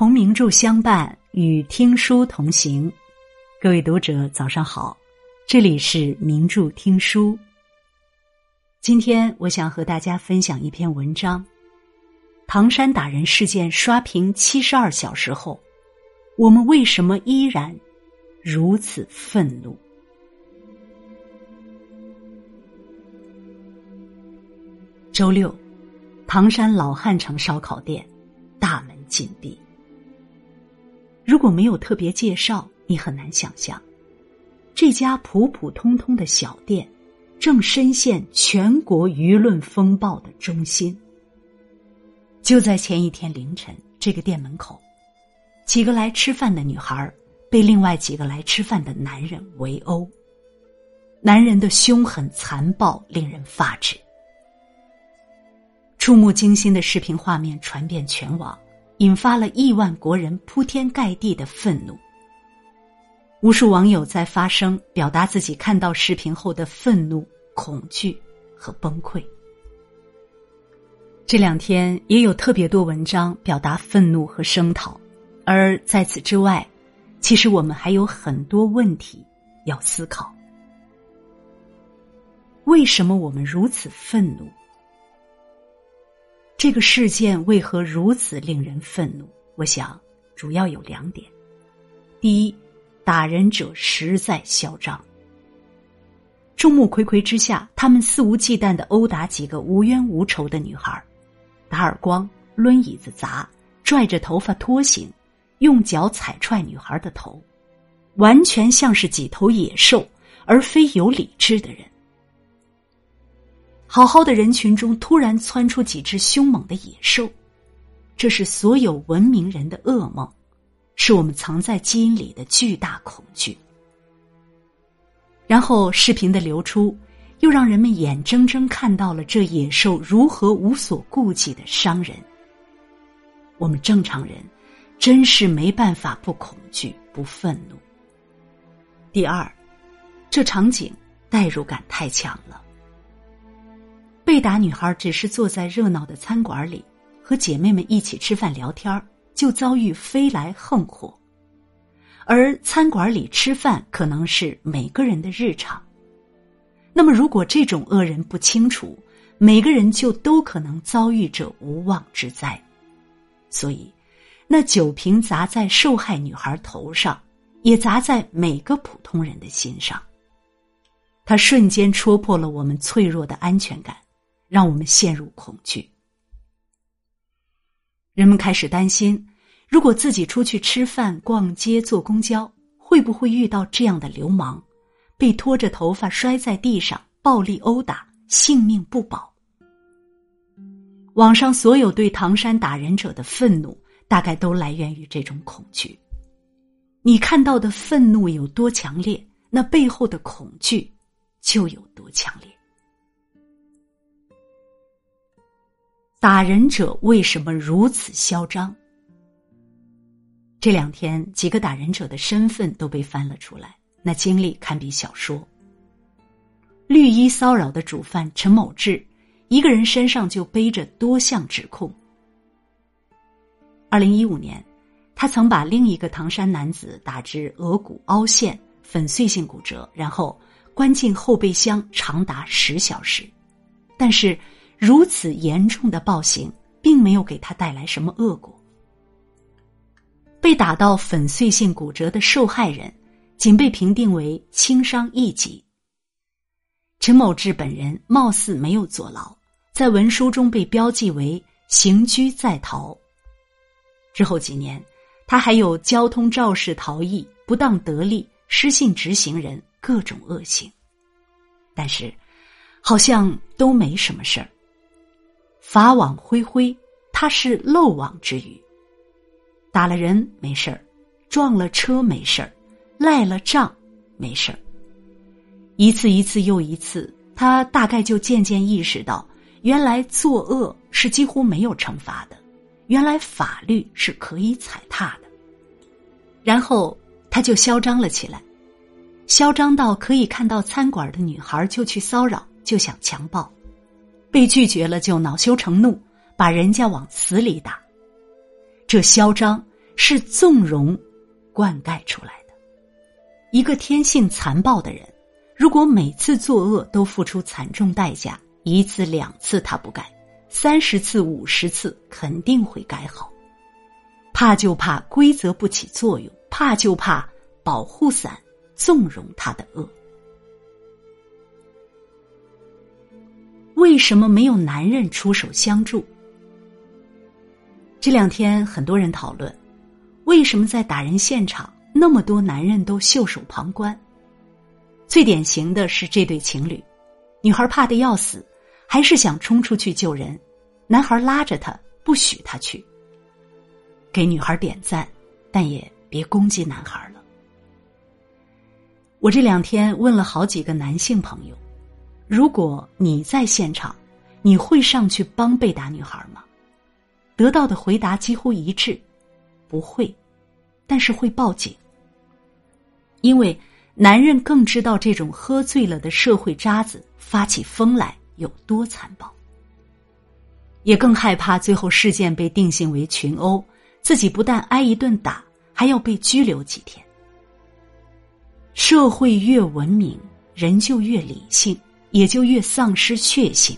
同名著相伴，与听书同行。各位读者，早上好，这里是名著听书。今天我想和大家分享一篇文章：唐山打人事件刷屏七十二小时后，我们为什么依然如此愤怒？周六，唐山老汉城烧烤店大门紧闭。如果没有特别介绍，你很难想象，这家普普通通的小店，正深陷全国舆论风暴的中心。就在前一天凌晨，这个店门口，几个来吃饭的女孩被另外几个来吃饭的男人围殴，男人的凶狠残暴令人发指。触目惊心的视频画面传遍全网。引发了亿万国人铺天盖地的愤怒。无数网友在发声，表达自己看到视频后的愤怒、恐惧和崩溃。这两天也有特别多文章表达愤怒和声讨，而在此之外，其实我们还有很多问题要思考：为什么我们如此愤怒？这个事件为何如此令人愤怒？我想，主要有两点：第一，打人者实在嚣张。众目睽睽之下，他们肆无忌惮的殴打几个无冤无仇的女孩，打耳光、抡椅子砸、拽着头发拖行、用脚踩踹女孩的头，完全像是几头野兽，而非有理智的人。好好的人群中突然窜出几只凶猛的野兽，这是所有文明人的噩梦，是我们藏在基因里的巨大恐惧。然后视频的流出，又让人们眼睁睁看到了这野兽如何无所顾忌的伤人。我们正常人，真是没办法不恐惧、不愤怒。第二，这场景代入感太强了。打女孩只是坐在热闹的餐馆里，和姐妹们一起吃饭聊天就遭遇飞来横祸。而餐馆里吃饭可能是每个人的日常。那么，如果这种恶人不清除，每个人就都可能遭遇这无妄之灾。所以，那酒瓶砸在受害女孩头上，也砸在每个普通人的心上。它瞬间戳破了我们脆弱的安全感。让我们陷入恐惧。人们开始担心，如果自己出去吃饭、逛街、坐公交，会不会遇到这样的流氓，被拖着头发摔在地上，暴力殴打，性命不保？网上所有对唐山打人者的愤怒，大概都来源于这种恐惧。你看到的愤怒有多强烈，那背后的恐惧就有多强烈。打人者为什么如此嚣张？这两天，几个打人者的身份都被翻了出来，那经历堪比小说。绿衣骚扰的主犯陈某志，一个人身上就背着多项指控。二零一五年，他曾把另一个唐山男子打至额骨凹陷、粉碎性骨折，然后关进后备箱长达十小时，但是。如此严重的暴行，并没有给他带来什么恶果。被打到粉碎性骨折的受害人，仅被评定为轻伤一级。陈某志本人貌似没有坐牢，在文书中被标记为刑拘在逃。之后几年，他还有交通肇事逃逸、不当得利、失信执行人各种恶行，但是，好像都没什么事儿。法网恢恢，他是漏网之鱼。打了人没事儿，撞了车没事儿，赖了账没事儿。一次一次又一次，他大概就渐渐意识到，原来作恶是几乎没有惩罚的，原来法律是可以踩踏的。然后他就嚣张了起来，嚣张到可以看到餐馆的女孩就去骚扰，就想强暴。被拒绝了就恼羞成怒，把人家往死里打。这嚣张是纵容灌溉出来的。一个天性残暴的人，如果每次作恶都付出惨重代价，一次两次他不改，三十次五十次肯定会改好。怕就怕规则不起作用，怕就怕保护伞纵容他的恶。为什么没有男人出手相助？这两天很多人讨论，为什么在打人现场那么多男人都袖手旁观？最典型的是这对情侣，女孩怕的要死，还是想冲出去救人，男孩拉着她不许她去。给女孩点赞，但也别攻击男孩了。我这两天问了好几个男性朋友。如果你在现场，你会上去帮被打女孩吗？得到的回答几乎一致，不会，但是会报警。因为男人更知道这种喝醉了的社会渣子发起疯来有多残暴，也更害怕最后事件被定性为群殴，自己不但挨一顿打，还要被拘留几天。社会越文明，人就越理性。也就越丧失血性，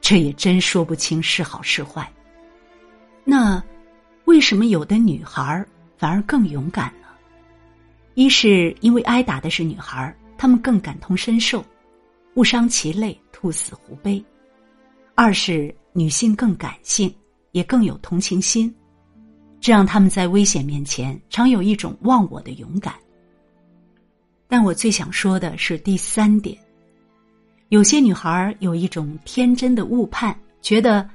这也真说不清是好是坏。那为什么有的女孩反而更勇敢呢？一是因为挨打的是女孩，她们更感同身受，误伤其类，兔死狐悲；二是女性更感性，也更有同情心，这让他们在危险面前常有一种忘我的勇敢。但我最想说的是第三点。有些女孩有一种天真的误判，觉得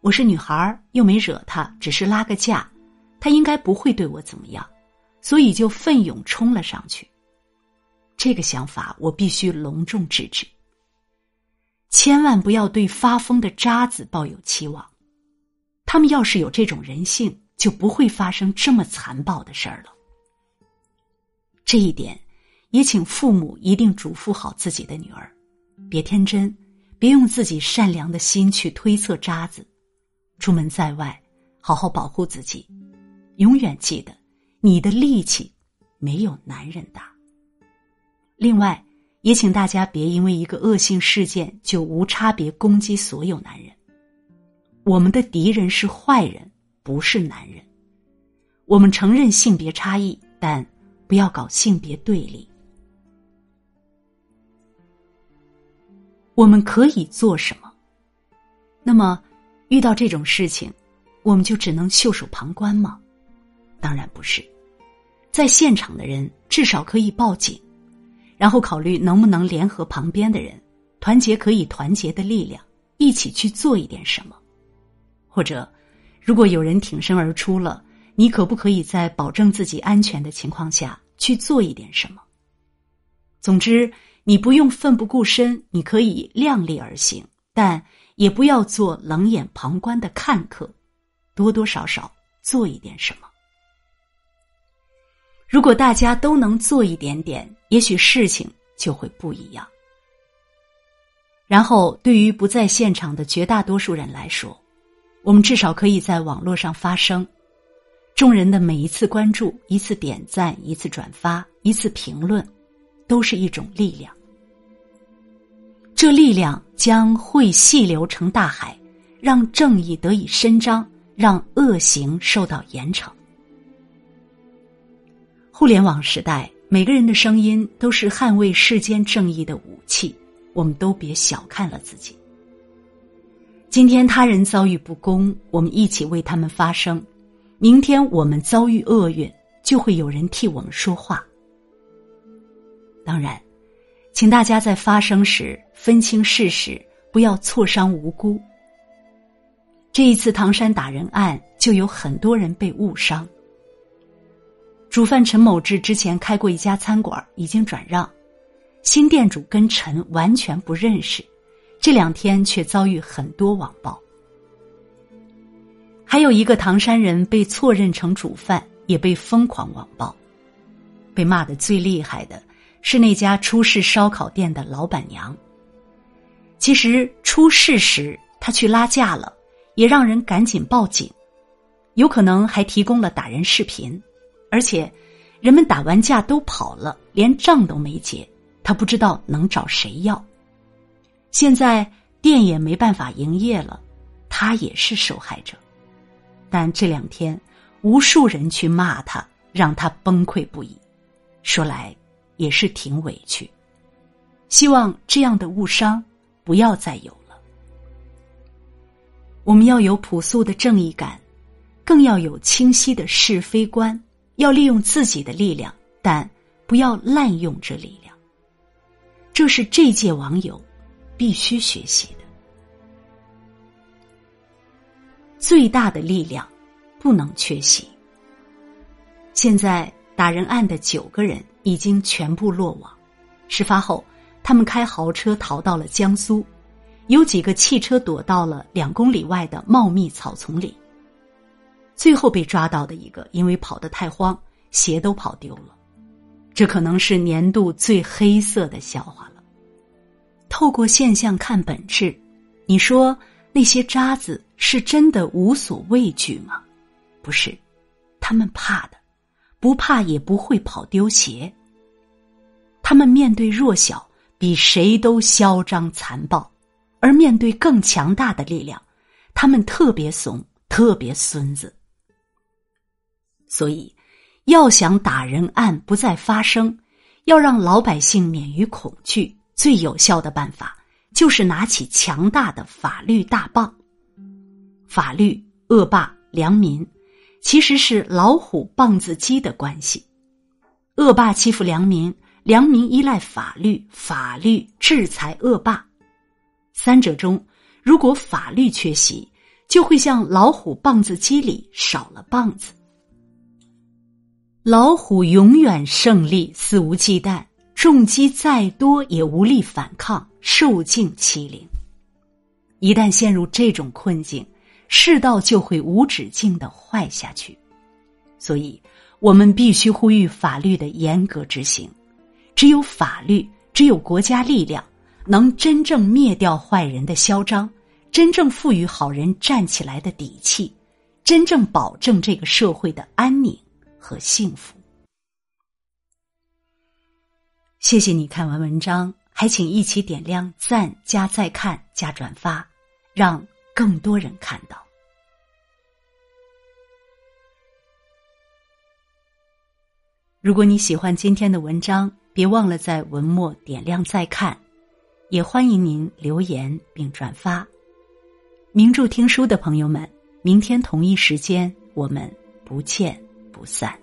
我是女孩又没惹他，只是拉个架，他应该不会对我怎么样，所以就奋勇冲了上去。这个想法我必须隆重制止。千万不要对发疯的渣子抱有期望，他们要是有这种人性，就不会发生这么残暴的事儿了。这一点，也请父母一定嘱咐好自己的女儿。别天真，别用自己善良的心去推测渣子。出门在外，好好保护自己。永远记得，你的力气没有男人大。另外，也请大家别因为一个恶性事件就无差别攻击所有男人。我们的敌人是坏人，不是男人。我们承认性别差异，但不要搞性别对立。我们可以做什么？那么，遇到这种事情，我们就只能袖手旁观吗？当然不是，在现场的人至少可以报警，然后考虑能不能联合旁边的人，团结可以团结的力量，一起去做一点什么。或者，如果有人挺身而出了，你可不可以在保证自己安全的情况下去做一点什么？总之。你不用奋不顾身，你可以量力而行，但也不要做冷眼旁观的看客，多多少少做一点什么。如果大家都能做一点点，也许事情就会不一样。然后，对于不在现场的绝大多数人来说，我们至少可以在网络上发声。众人的每一次关注、一次点赞、一次转发、一次评论。都是一种力量，这力量将会细流成大海，让正义得以伸张，让恶行受到严惩。互联网时代，每个人的声音都是捍卫世间正义的武器，我们都别小看了自己。今天他人遭遇不公，我们一起为他们发声；明天我们遭遇厄运，就会有人替我们说话。当然，请大家在发声时分清事实，不要挫伤无辜。这一次唐山打人案就有很多人被误伤。主犯陈某志之前开过一家餐馆，已经转让，新店主跟陈完全不认识，这两天却遭遇很多网暴。还有一个唐山人被错认成主犯，也被疯狂网暴，被骂的最厉害的。是那家出事烧烤店的老板娘。其实出事时，她去拉架了，也让人赶紧报警。有可能还提供了打人视频，而且人们打完架都跑了，连账都没结，他不知道能找谁要。现在店也没办法营业了，他也是受害者。但这两天，无数人去骂他，让他崩溃不已。说来也是挺委屈。希望这样的误伤不要再有了。我们要有朴素的正义感，更要有清晰的是非观。要利用自己的力量，但不要滥用这力量。这是这届网友必须学习的。最大的力量不能缺席。现在打人案的九个人已经全部落网。事发后，他们开豪车逃到了江苏，有几个汽车躲到了两公里外的茂密草丛里。最后被抓到的一个，因为跑得太慌，鞋都跑丢了。这可能是年度最黑色的笑话了。透过现象看本质，你说那些渣子是真的无所畏惧吗？不是，他们怕的，不怕也不会跑丢鞋。他们面对弱小。比谁都嚣张残暴，而面对更强大的力量，他们特别怂，特别孙子。所以，要想打人案不再发生，要让老百姓免于恐惧，最有效的办法就是拿起强大的法律大棒。法律、恶霸、良民，其实是老虎棒子鸡的关系。恶霸欺负良民。良民依赖法律，法律制裁恶霸。三者中，如果法律缺席，就会像老虎棒子鸡里少了棒子。老虎永远胜利，肆无忌惮，重击再多也无力反抗，受尽欺凌。一旦陷入这种困境，世道就会无止境的坏下去。所以，我们必须呼吁法律的严格执行。只有法律，只有国家力量，能真正灭掉坏人的嚣张，真正赋予好人站起来的底气，真正保证这个社会的安宁和幸福。谢谢你看完文章，还请一起点亮赞、加再看、加转发，让更多人看到。如果你喜欢今天的文章，别忘了在文末点亮再看，也欢迎您留言并转发。名著听书的朋友们，明天同一时间我们不见不散。